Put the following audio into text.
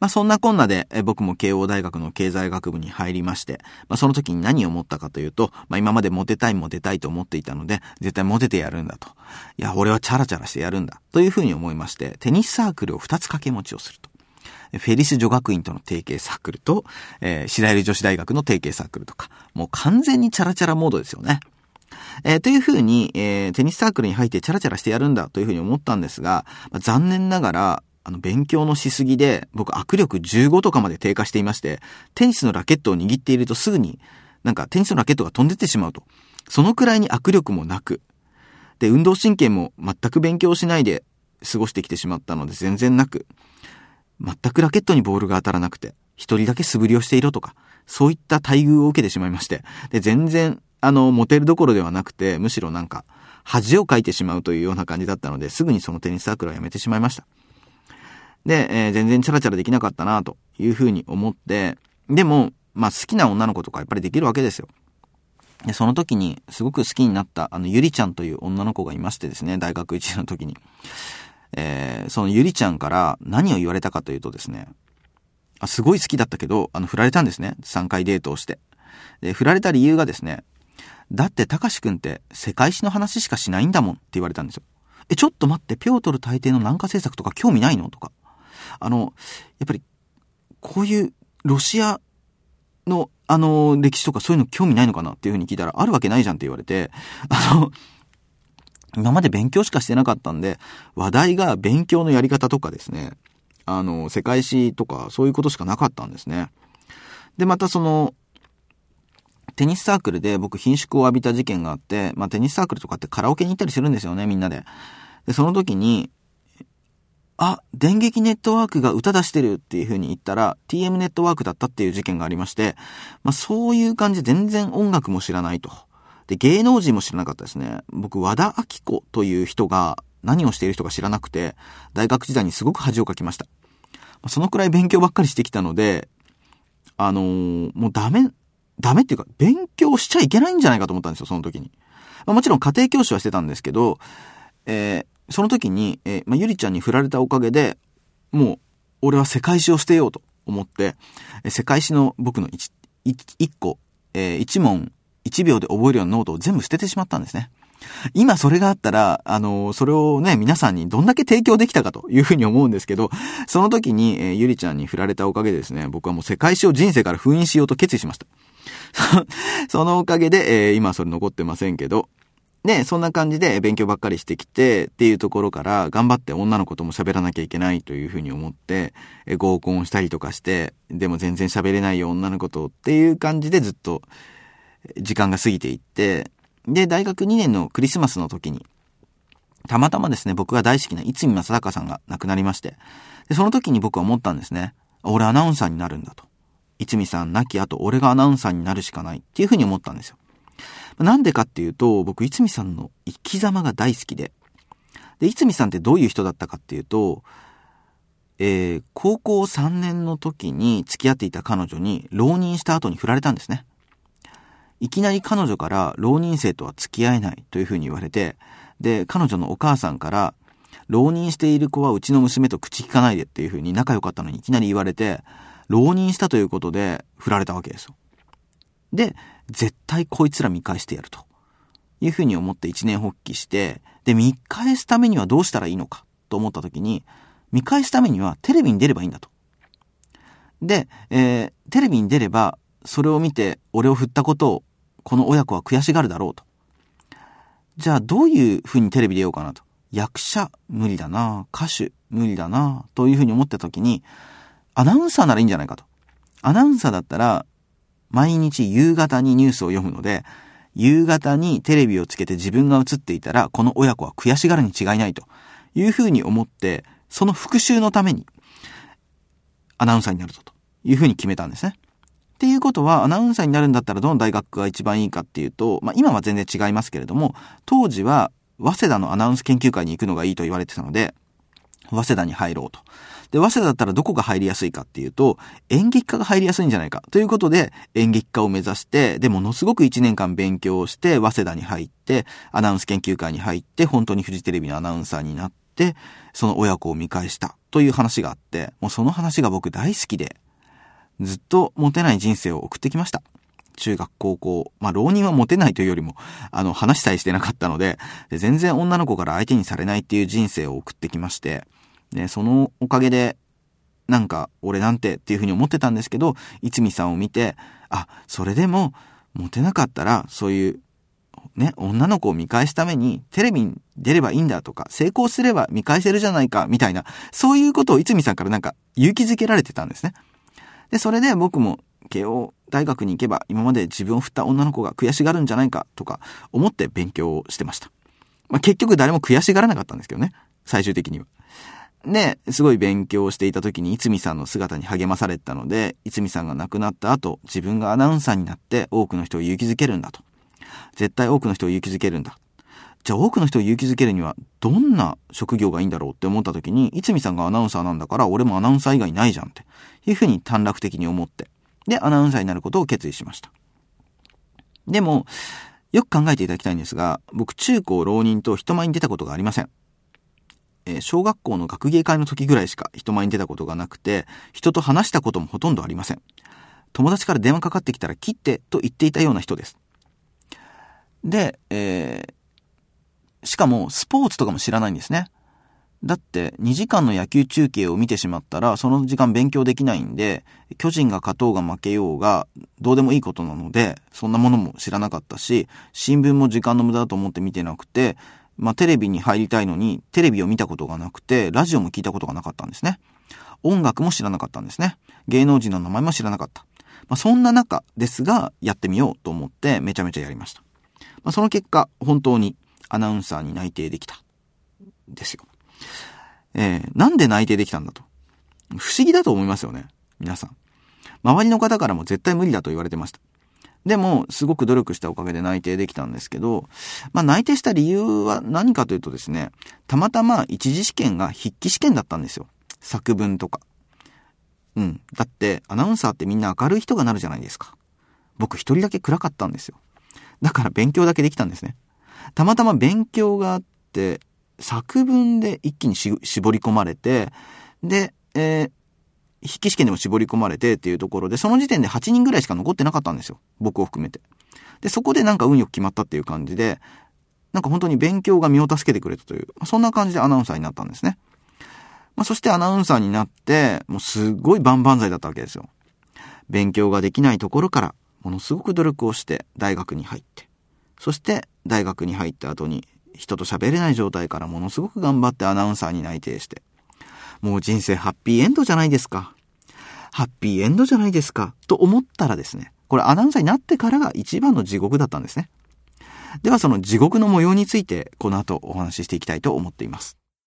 まあそんなこんなで僕も慶応大学の経済学部に入りまして、まあその時に何を思ったかというと、まあ今までモテたいモテたいと思っていたので、絶対モテてやるんだと。いや、俺はチャラチャラしてやるんだ。というふうに思いまして、テニスサークルを2つ掛け持ちをすると。フェリス女学院との提携サークルと、えー、白百合女子大学の提携サークルとか、もう完全にチャラチャラモードですよね。えー、というふうに、えー、テニスサークルに入ってチャラチャラしてやるんだというふうに思ったんですが、まあ、残念ながら、あの、勉強のしすぎで、僕、握力15とかまで低下していまして、テニスのラケットを握っているとすぐに、なんかテニスのラケットが飛んでってしまうと。そのくらいに握力もなく、で、運動神経も全く勉強しないで過ごしてきてしまったので全然なく、全くラケットにボールが当たらなくて、一人だけ素振りをしていろとか、そういった待遇を受けてしまいまして、で、全然、あの、モテるどころではなくて、むしろなんか、恥をかいてしまうというような感じだったので、すぐにそのテニスサークルはやめてしまいました。で、えー、全然チャラチャラできなかったなというふうに思って、でも、まあ好きな女の子とかやっぱりできるわけですよ。で、その時にすごく好きになったあのゆりちゃんという女の子がいましてですね、大学1年の時に。えー、そのゆりちゃんから何を言われたかというとですね、あすごい好きだったけど、あの、振られたんですね。3回デートをして。で、振られた理由がですね、だってたかしくんって世界史の話しかしないんだもんって言われたんですよ。え、ちょっと待って、ピョートル大帝の南下政策とか興味ないの？とか。あの、やっぱり、こういうロシアの、あの、歴史とかそういうの興味ないのかなっていうふうに聞いたら、あるわけないじゃんって言われて、あの、今まで勉強しかしてなかったんで、話題が勉強のやり方とかですね、あの、世界史とかそういうことしかなかったんですね。で、またその、テニスサークルで僕貧縮を浴びた事件があって、まあテニスサークルとかってカラオケに行ったりするんですよね、みんなで。で、その時に、あ、電撃ネットワークが歌出してるっていう風に言ったら、TM ネットワークだったっていう事件がありまして、まあそういう感じで全然音楽も知らないと。で、芸能人も知らなかったですね。僕、和田明子という人が何をしている人か知らなくて、大学時代にすごく恥をかきました。そのくらい勉強ばっかりしてきたので、あのー、もうダメ、ダメっていうか、勉強しちゃいけないんじゃないかと思ったんですよ、その時に。まあ、もちろん家庭教師はしてたんですけど、えー、その時に、えー、まあ、ゆりちゃんに振られたおかげで、もう、俺は世界史を捨てようと思って、え世界史の僕の一、一個、えー、一問、一秒で覚えるようなノートを全部捨ててしまったんですね。今それがあったら、あの、それをね、皆さんにどんだけ提供できたかというふうに思うんですけど、その時に、えー、ゆりちゃんに振られたおかげでですね、僕はもう世界史を人生から封印しようと決意しました。そのおかげで、えー、今それ残ってませんけど、ね、そんな感じで勉強ばっかりしてきてっていうところから頑張って女の子とも喋らなきゃいけないというふうに思って、合コンしたりとかして、でも全然喋れないよ女の子とっていう感じでずっと時間が過ぎていって、で、大学2年のクリスマスの時に、たまたまですね、僕が大好きな逸見正隆さんが亡くなりまして、で、その時に僕は思ったんですね。俺アナウンサーになるんだと。逸見さん亡き後、俺がアナウンサーになるしかないっていうふうに思ったんですよ。なんでかっていうと、僕、逸見さんの生き様が大好きで。で、逸見さんってどういう人だったかっていうと、えー、高校3年の時に付き合っていた彼女に浪人した後に振られたんですね。いきなり彼女から浪人生とは付き合えないというふうに言われて、で、彼女のお母さんから、浪人している子はうちの娘と口聞かないでっていうふうに仲良かったのにいきなり言われて、浪人したということで振られたわけですよ。で、絶対こいつら見返してやるというふうに思って一年発起して、で、見返すためにはどうしたらいいのかと思った時に、見返すためにはテレビに出ればいいんだと。で、えー、テレビに出れば、それを見て俺を振ったことをこの親子は悔しがるだろうと。じゃあどういうふうにテレビ出ようかなと。役者無理だな歌手無理だなというふうに思った時に、アナウンサーならいいんじゃないかと。アナウンサーだったら、毎日夕方にニュースを読むので、夕方にテレビをつけて自分が映っていたら、この親子は悔しがるに違いないというふうに思って、その復習のために、アナウンサーになるぞというふうに決めたんですね。っていうことは、アナウンサーになるんだったらどの大学が一番いいかっていうと、まあ今は全然違いますけれども、当時は、早稲田のアナウンス研究会に行くのがいいと言われてたので、早稲田に入ろうと。で、早稲田だったらどこが入りやすいかっていうと、演劇科が入りやすいんじゃないか。ということで、演劇科を目指して、で、ものすごく1年間勉強をして、早稲田に入って、アナウンス研究会に入って、本当にフジテレビのアナウンサーになって、、その親子を見返したという話があって、もうその話が僕大好きで、ずっとモテない人生を送ってきました。中学、高校、まあ、浪人はモテないというよりも、あの、話さえしてなかったので、全然女の子から相手にされないっていう人生を送ってきまして、で、そのおかげで、なんか、俺なんてっていうふうに思ってたんですけど、いつみさんを見て、あ、それでも、モテなかったら、そういう、ね、女の子を見返すために、テレビに出ればいいんだとか、成功すれば見返せるじゃないか、みたいな、そういうことをいつみさんからなんか勇気づけられてたんですね。で、それで僕も慶応大学に行けば今まで自分を振った女の子が悔しがるんじゃないかとか思って勉強をしてました。まあ、結局誰も悔しがらなかったんですけどね。最終的には。で、すごい勉強していた時に、いつみさんの姿に励まされたので、いつみさんが亡くなった後、自分がアナウンサーになって多くの人を勇気づけるんだと。絶対多くの人を勇気づけるんだ。じゃあ多くの人を勇気づけるには、どんな職業がいいんだろうって思った時に、いつみさんがアナウンサーなんだから、俺もアナウンサー以外ないじゃんって、いうふうに短絡的に思って。で、アナウンサーになることを決意しました。でも、よく考えていただきたいんですが、僕中高浪人と人前に出たことがありません。え、小学校の学芸会の時ぐらいしか人前に出たことがなくて、人と話したこともほとんどありません。友達から電話かかってきたら切ってと言っていたような人です。で、えー、しかもスポーツとかも知らないんですね。だって2時間の野球中継を見てしまったらその時間勉強できないんで巨人が勝とうが負けようがどうでもいいことなのでそんなものも知らなかったし新聞も時間の無駄だと思って見てなくてまあテレビに入りたいのにテレビを見たことがなくてラジオも聞いたことがなかったんですね音楽も知らなかったんですね芸能人の名前も知らなかった、まあ、そんな中ですがやってみようと思ってめちゃめちゃやりました、まあ、その結果本当にアナウンサーに内定できたですよえー、なんで内定できたんだと。不思議だと思いますよね。皆さん。周りの方からも絶対無理だと言われてました。でも、すごく努力したおかげで内定できたんですけど、まあ内定した理由は何かというとですね、たまたま一次試験が筆記試験だったんですよ。作文とか。うん。だって、アナウンサーってみんな明るい人がなるじゃないですか。僕一人だけ暗かったんですよ。だから勉強だけできたんですね。たまたま勉強があって、作文で一気に絞り込まれて、で、えー、筆記試験でも絞り込まれてっていうところで、その時点で8人ぐらいしか残ってなかったんですよ。僕を含めて。で、そこでなんか運よく決まったっていう感じで、なんか本当に勉強が身を助けてくれたという、そんな感じでアナウンサーになったんですね。まあ、そしてアナウンサーになって、もうすごい万々歳だったわけですよ。勉強ができないところから、ものすごく努力をして大学に入って、そして大学に入った後に人と喋れない状態からものすごく頑張ってアナウンサーに内定して。もう人生ハッピーエンドじゃないですか。ハッピーエンドじゃないですか。と思ったらですね、これアナウンサーになってからが一番の地獄だったんですね。ではその地獄の模様についてこの後お話ししていきたいと思っています。